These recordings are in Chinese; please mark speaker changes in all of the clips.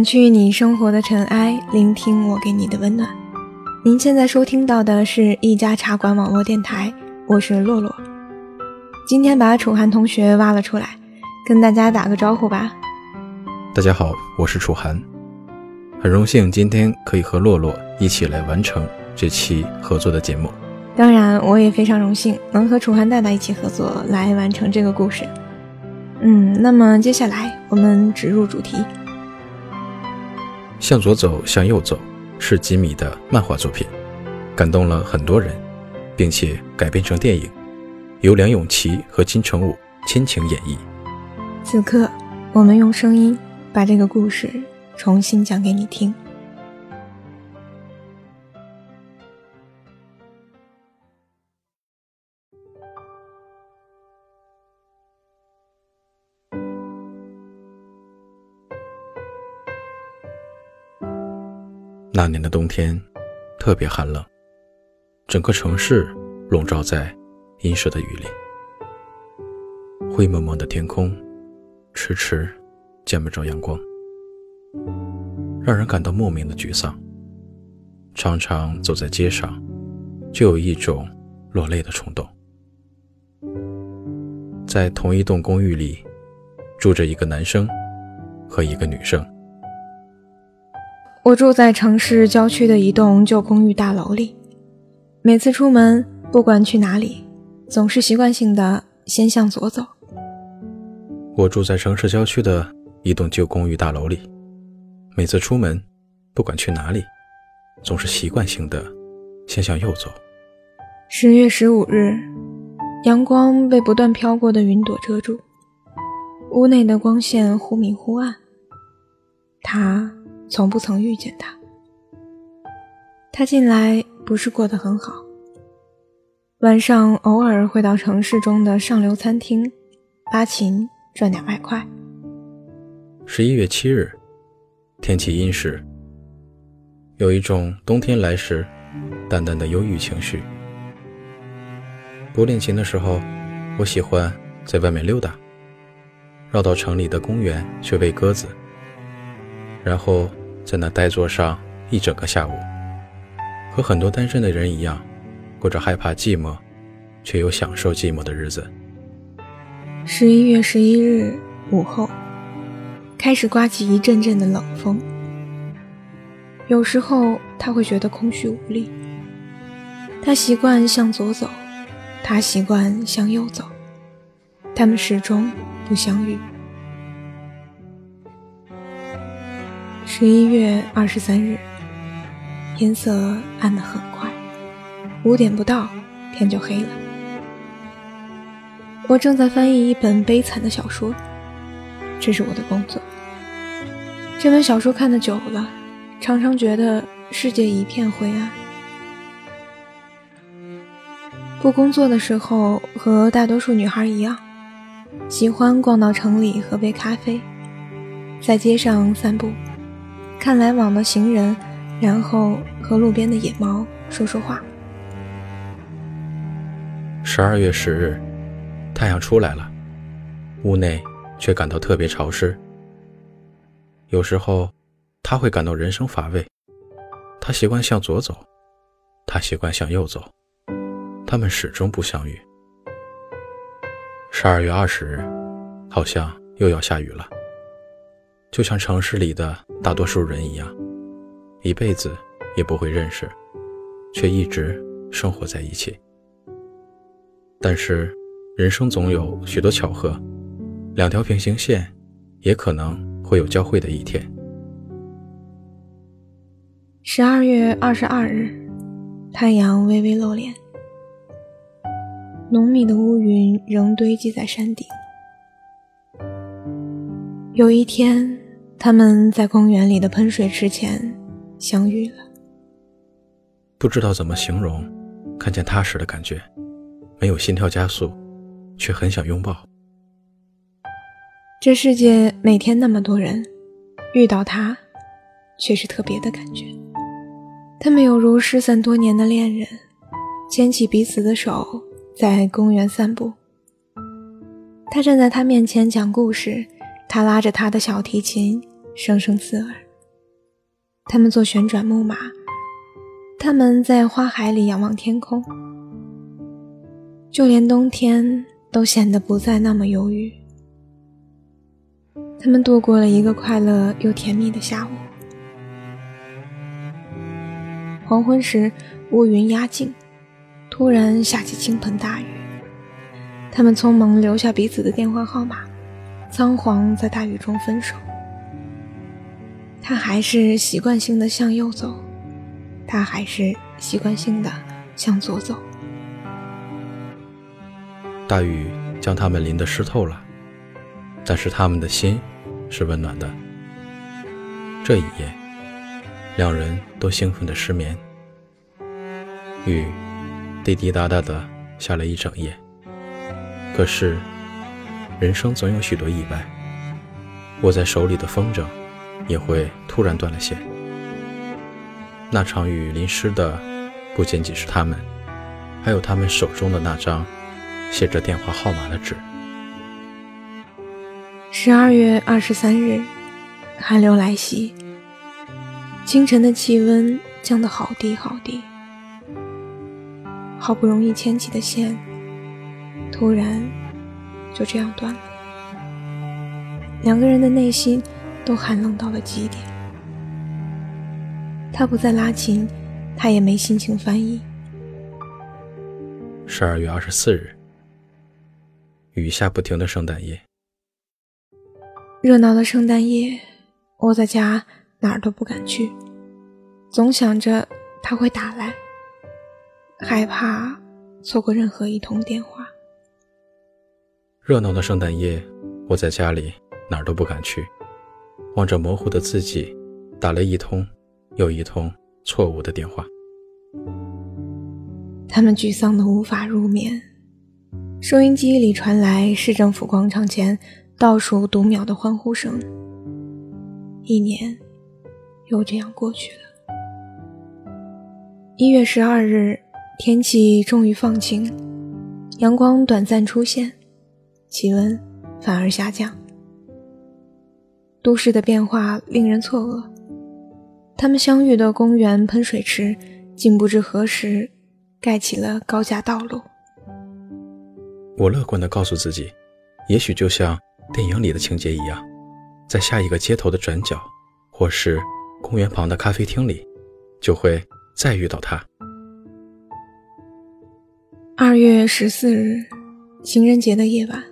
Speaker 1: 掸去你生活的尘埃，聆听我给你的温暖。您现在收听到的是一家茶馆网络电台，我是洛洛。今天把楚涵同学挖了出来，跟大家打个招呼吧。
Speaker 2: 大家好，我是楚涵，很荣幸今天可以和洛洛一起来完成这期合作的节目。
Speaker 1: 当然，我也非常荣幸能和楚涵大大一起合作来完成这个故事。嗯，那么接下来我们直入主题。
Speaker 2: 向左走，向右走，是吉米的漫画作品，感动了很多人，并且改编成电影，由梁咏琪和金城武亲情演绎。
Speaker 1: 此刻，我们用声音把这个故事重新讲给你听。
Speaker 2: 那年的冬天特别寒冷，整个城市笼罩在阴湿的雨里，灰蒙蒙的天空，迟迟见不着阳光，让人感到莫名的沮丧。常常走在街上，就有一种落泪的冲动。在同一栋公寓里，住着一个男生和一个女生。
Speaker 1: 我住在城市郊区的一栋旧公寓大楼里，每次出门，不管去哪里，总是习惯性的先向左走。
Speaker 2: 我住在城市郊区的一栋旧公寓大楼里，每次出门，不管去哪里，总是习惯性的先向右走。
Speaker 1: 十月十五日，阳光被不断飘过的云朵遮住，屋内的光线忽明忽暗。他。从不曾遇见他，他近来不是过得很好。晚上偶尔会到城市中的上流餐厅拉琴赚点外快。
Speaker 2: 十一月七日，天气阴湿，有一种冬天来时淡淡的忧郁情绪。不练琴的时候，我喜欢在外面溜达，绕到城里的公园去喂鸽子，然后。在那呆坐上一整个下午，和很多单身的人一样，过着害怕寂寞，却又享受寂寞的日子。
Speaker 1: 十一月十一日午后，开始刮起一阵阵的冷风。有时候他会觉得空虚无力。他习惯向左走，他习惯向右走，他们始终不相遇。十一月二十三日，天色暗得很快，五点不到，天就黑了。我正在翻译一本悲惨的小说，这是我的工作。这本小说看得久了，常常觉得世界一片灰暗。不工作的时候，和大多数女孩一样，喜欢逛到城里喝杯咖啡，在街上散步。看来往的行人，然后和路边的野猫说说话。
Speaker 2: 十二月十日，太阳出来了，屋内却感到特别潮湿。有时候，他会感到人生乏味。他习惯向左走，他习惯向右走，他们始终不相遇。十二月二十日，好像又要下雨了。就像城市里的大多数人一样，一辈子也不会认识，却一直生活在一起。但是，人生总有许多巧合，两条平行线也可能会有交汇的一天。
Speaker 1: 十二月二十二日，太阳微微露脸，浓密的乌云仍堆积在山顶。有一天。他们在公园里的喷水池前相遇了。
Speaker 2: 不知道怎么形容看见他时的感觉，没有心跳加速，却很想拥抱。
Speaker 1: 这世界每天那么多人，遇到他，却是特别的感觉。他们有如失散多年的恋人，牵起彼此的手，在公园散步。他站在他面前讲故事，他拉着他的小提琴。声声刺耳。他们坐旋转木马，他们在花海里仰望天空，就连冬天都显得不再那么忧郁。他们度过了一个快乐又甜蜜的下午。黄昏时，乌云压境，突然下起倾盆大雨。他们匆忙留下彼此的电话号码，仓皇在大雨中分手。他还是习惯性的向右走，他还是习惯性的向左走。
Speaker 2: 大雨将他们淋得湿透了，但是他们的心是温暖的。这一夜，两人都兴奋的失眠。雨滴滴答答的下了一整夜。可是，人生总有许多意外，握在手里的风筝。也会突然断了线。那场雨淋湿的不仅仅是他们，还有他们手中的那张写着电话号码的纸。
Speaker 1: 十二月二十三日，寒流来袭，清晨的气温降得好低好低，好不容易牵起的线，突然就这样断了。两个人的内心。都寒冷到了极点。他不再拉琴，他也没心情翻译。
Speaker 2: 十二月二十四日，雨下不停的圣诞夜。
Speaker 1: 热闹的圣诞夜，我在家哪儿都不敢去，总想着他会打来，害怕错过任何一通电话。
Speaker 2: 热闹的圣诞夜，我在家里哪儿都不敢去。望着模糊的自己，打了一通又一通错误的电话。
Speaker 1: 他们沮丧的无法入眠。收音机里传来市政府广场前倒数读秒的欢呼声。一年又这样过去了。一月十二日，天气终于放晴，阳光短暂出现，气温反而下降。都市的变化令人错愕。他们相遇的公园喷水池，竟不知何时盖起了高架道路。
Speaker 2: 我乐观地告诉自己，也许就像电影里的情节一样，在下一个街头的转角，或是公园旁的咖啡厅里，就会再遇到他。
Speaker 1: 二月十四日，情人节的夜晚，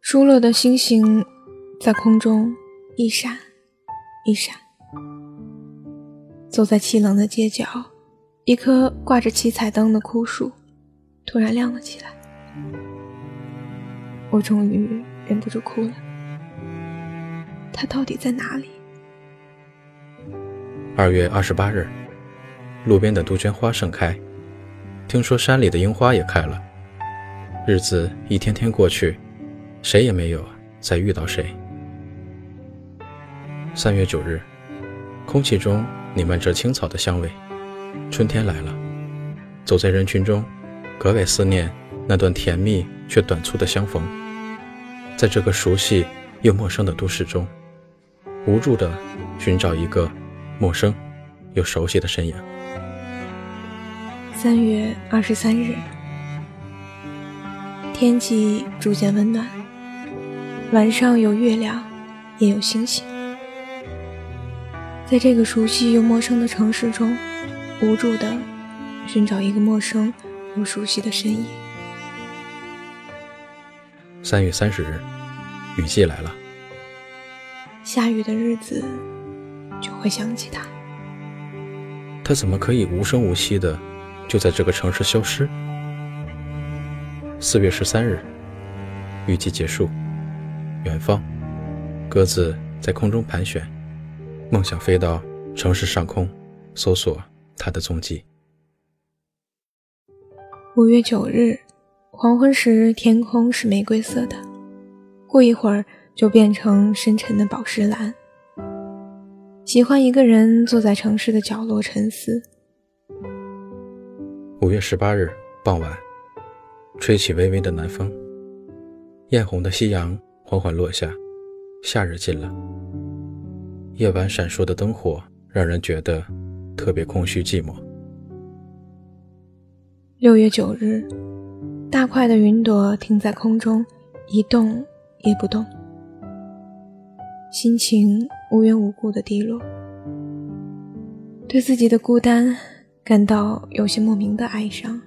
Speaker 1: 疏落的星星。在空中一闪一闪，走在凄冷的街角，一棵挂着七彩灯的枯树突然亮了起来。我终于忍不住哭了。它到底在哪里？
Speaker 2: 二月二十八日，路边的杜鹃花盛开，听说山里的樱花也开了。日子一天天过去，谁也没有再遇到谁。三月九日，空气中弥漫着青草的香味，春天来了。走在人群中，格外思念那段甜蜜却短促的相逢。在这个熟悉又陌生的都市中，无助地寻找一个陌生又熟悉的身影。
Speaker 1: 三月二十三日，天气逐渐温暖，晚上有月亮，也有星星。在这个熟悉又陌生的城市中，无助的寻找一个陌生又熟悉的身影。
Speaker 2: 三月三十日，雨季来了。
Speaker 1: 下雨的日子就会想起他。
Speaker 2: 他怎么可以无声无息的就在这个城市消失？四月十三日，雨季结束。远方，鸽子在空中盘旋。梦想飞到城市上空，搜索他的踪迹。
Speaker 1: 五月九日，黄昏时天空是玫瑰色的，过一会儿就变成深沉的宝石蓝。喜欢一个人坐在城市的角落沉思。
Speaker 2: 五月十八日傍晚，吹起微微的南风，艳红的夕阳缓缓落下，夏日近了。夜晚闪烁的灯火让人觉得特别空虚寂寞。
Speaker 1: 六月九日，大块的云朵停在空中，一动也不动，心情无缘无故的低落，对自己的孤单感到有些莫名的哀伤。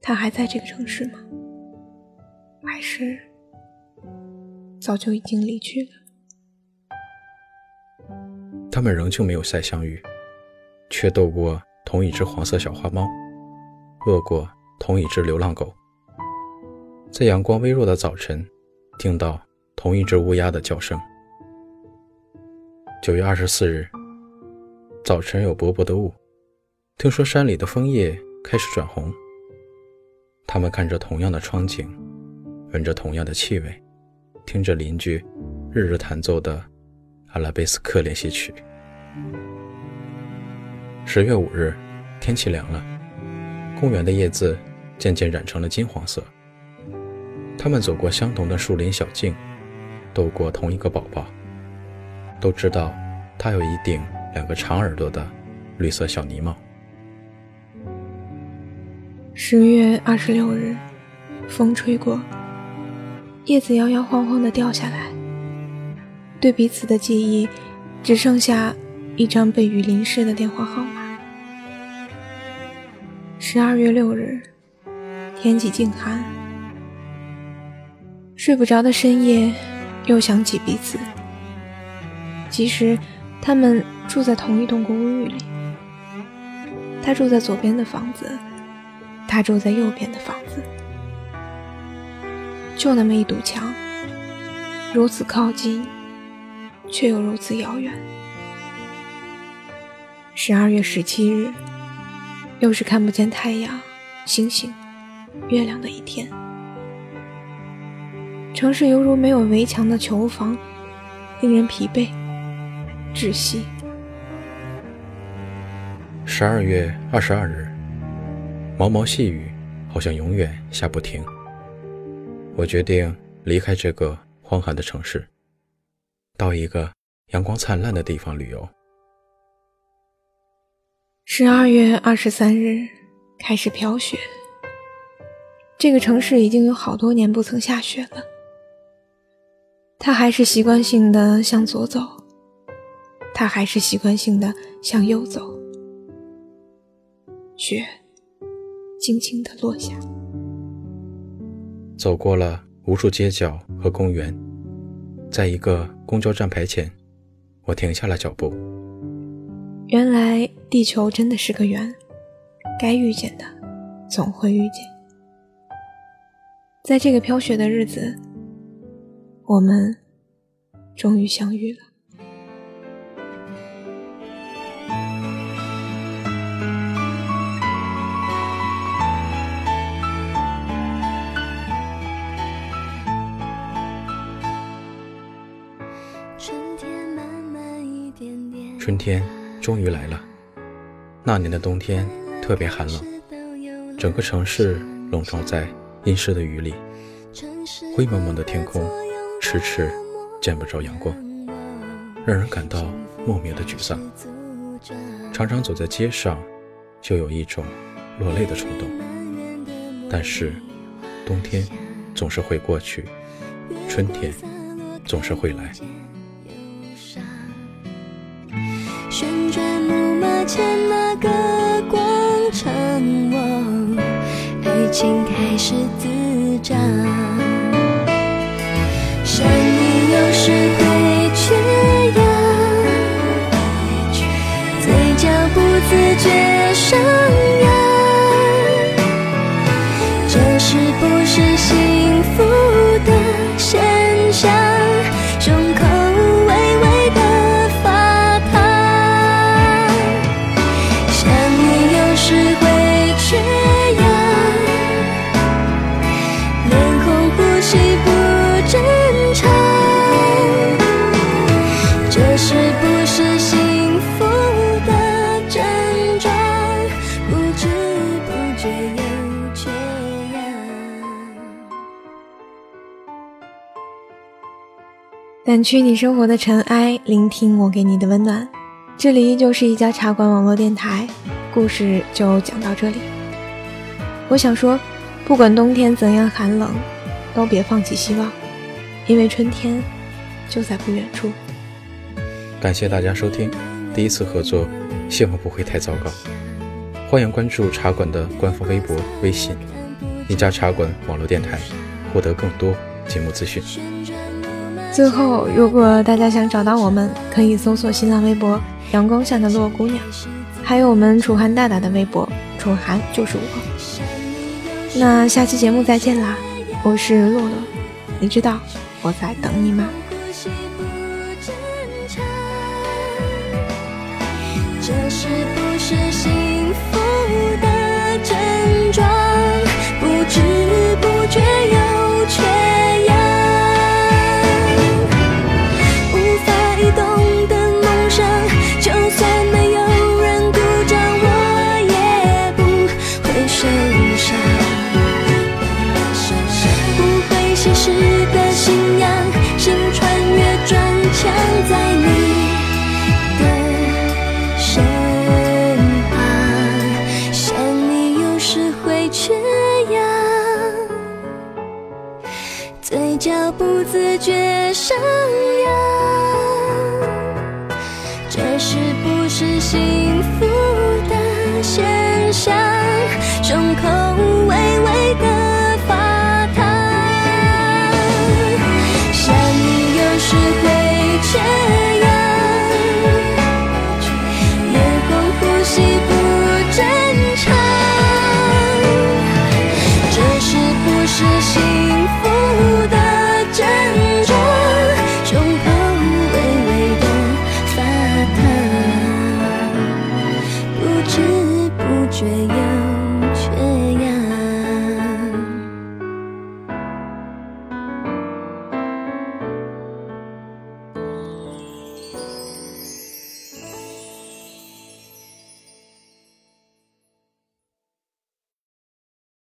Speaker 1: 他还在这个城市吗？还是早就已经离去了？
Speaker 2: 他们仍旧没有再相遇，却斗过同一只黄色小花猫，饿过同一只流浪狗，在阳光微弱的早晨，听到同一只乌鸦的叫声。九月二十四日，早晨有薄薄的雾，听说山里的枫叶开始转红。他们看着同样的窗景，闻着同样的气味，听着邻居日日弹奏的。阿拉贝斯克练习曲。十月五日，天气凉了，公园的叶子渐渐染成了金黄色。他们走过相同的树林小径，逗过同一个宝宝，都知道他有一顶两个长耳朵的绿色小呢帽。
Speaker 1: 十月二十六日，风吹过，叶子摇摇晃晃地掉下来。对彼此的记忆，只剩下一张被雨淋湿的电话号码。十二月六日，天气静寒，睡不着的深夜，又想起彼此。其实，他们住在同一栋公寓里。他住在左边的房子，他住在右边的房子，就那么一堵墙，如此靠近。却又如此遥远。十二月十七日，又是看不见太阳、星星、月亮的一天。城市犹如没有围墙的囚房，令人疲惫、窒息。
Speaker 2: 十二月二十二日，毛毛细雨好像永远下不停。我决定离开这个荒寒的城市。到一个阳光灿烂的地方旅游。
Speaker 1: 十二月二十三日开始飘雪。这个城市已经有好多年不曾下雪了。他还是习惯性的向左走，他还是习惯性的向右走。雪轻轻的落下，
Speaker 2: 走过了无数街角和公园。在一个公交站牌前，我停下了脚步。
Speaker 1: 原来地球真的是个圆，该遇见的总会遇见。在这个飘雪的日子，我们终于相遇了。
Speaker 2: 春天终于来了。那年的冬天特别寒冷，整个城市笼罩在阴湿的雨里，灰蒙蒙的天空，迟迟见不着阳光，让人感到莫名的沮丧。常常走在街上，就有一种落泪的冲动。但是，冬天总是会过去，春天总是会来。
Speaker 3: 心开始滋长。
Speaker 1: 掸去你生活的尘埃，聆听我给你的温暖。这里依旧是一家茶馆网络电台，故事就讲到这里。我想说，不管冬天怎样寒冷，都别放弃希望，因为春天就在不远处。
Speaker 2: 感谢大家收听，第一次合作，希望不会太糟糕。欢迎关注茶馆的官方微博、微信“一家茶馆网络电台”，获得更多节目资讯。
Speaker 1: 最后，如果大家想找到我们，可以搜索新浪微博“阳光下的洛姑娘”，还有我们楚涵大大的微博“楚涵就是我”。那下期节目再见啦！我是洛洛，你知道我在等你吗？
Speaker 3: 这是不是幸福的